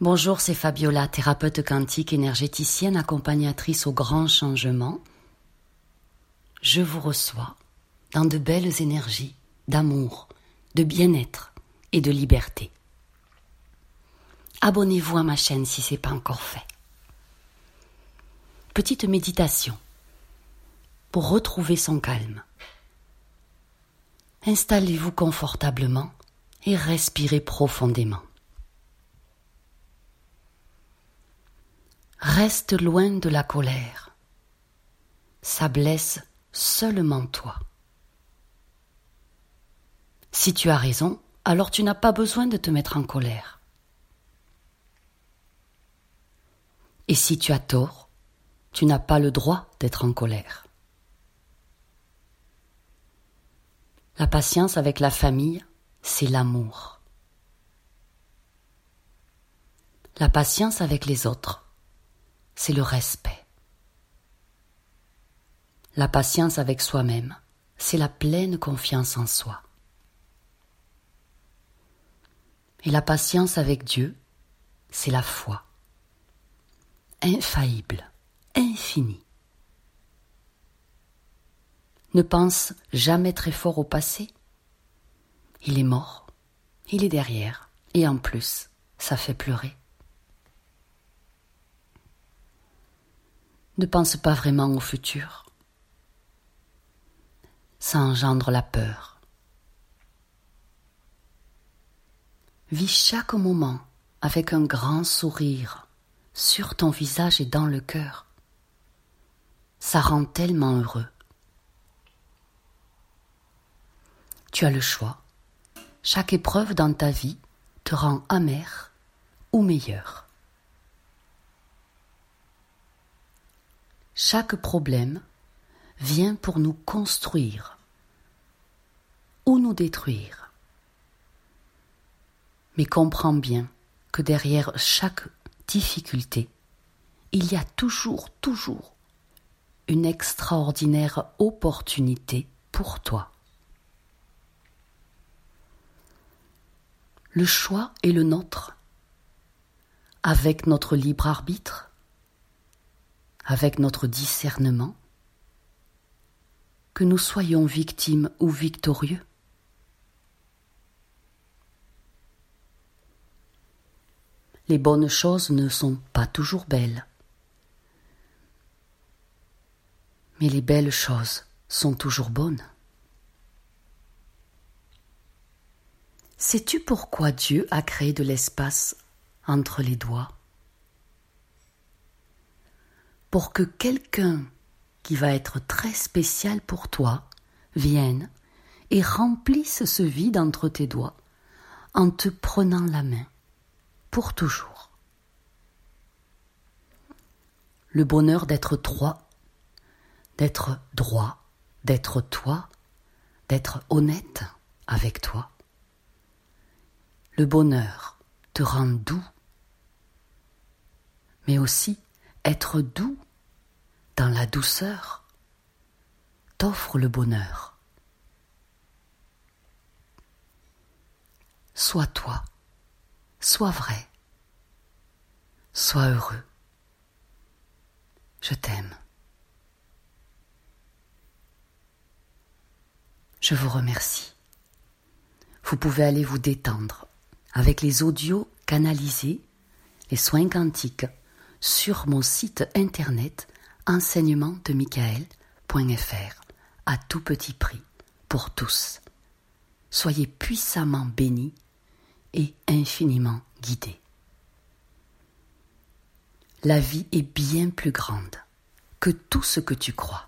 Bonjour, c'est Fabiola, thérapeute quantique, énergéticienne, accompagnatrice au grand changement. Je vous reçois dans de belles énergies d'amour, de bien-être et de liberté. Abonnez-vous à ma chaîne si ce n'est pas encore fait. Petite méditation pour retrouver son calme. Installez-vous confortablement et respirez profondément. Reste loin de la colère. Ça blesse seulement toi. Si tu as raison, alors tu n'as pas besoin de te mettre en colère. Et si tu as tort, tu n'as pas le droit d'être en colère. La patience avec la famille, c'est l'amour. La patience avec les autres, c'est le respect. La patience avec soi-même, c'est la pleine confiance en soi. Et la patience avec Dieu, c'est la foi. Infaillible, infinie. Ne pense jamais très fort au passé. Il est mort, il est derrière, et en plus, ça fait pleurer. Ne pense pas vraiment au futur. Ça engendre la peur. Vis chaque moment avec un grand sourire sur ton visage et dans le cœur. Ça rend tellement heureux. Tu as le choix. Chaque épreuve dans ta vie te rend amer ou meilleur. Chaque problème vient pour nous construire ou nous détruire. Mais comprends bien que derrière chaque difficulté, il y a toujours, toujours une extraordinaire opportunité pour toi. Le choix est le nôtre. Avec notre libre arbitre, avec notre discernement, que nous soyons victimes ou victorieux. Les bonnes choses ne sont pas toujours belles, mais les belles choses sont toujours bonnes. Sais-tu pourquoi Dieu a créé de l'espace entre les doigts? Pour que quelqu'un qui va être très spécial pour toi vienne et remplisse ce vide entre tes doigts en te prenant la main pour toujours. Le bonheur d'être toi, d'être droit, d'être toi, d'être honnête avec toi. Le bonheur te rend doux, mais aussi être doux dans la douceur t'offre le bonheur. Sois toi, sois vrai, sois heureux. Je t'aime. Je vous remercie. Vous pouvez aller vous détendre avec les audios canalisés, les soins quantiques sur mon site internet enseignementdemichael.fr à tout petit prix pour tous. Soyez puissamment bénis et infiniment guidés. La vie est bien plus grande que tout ce que tu crois.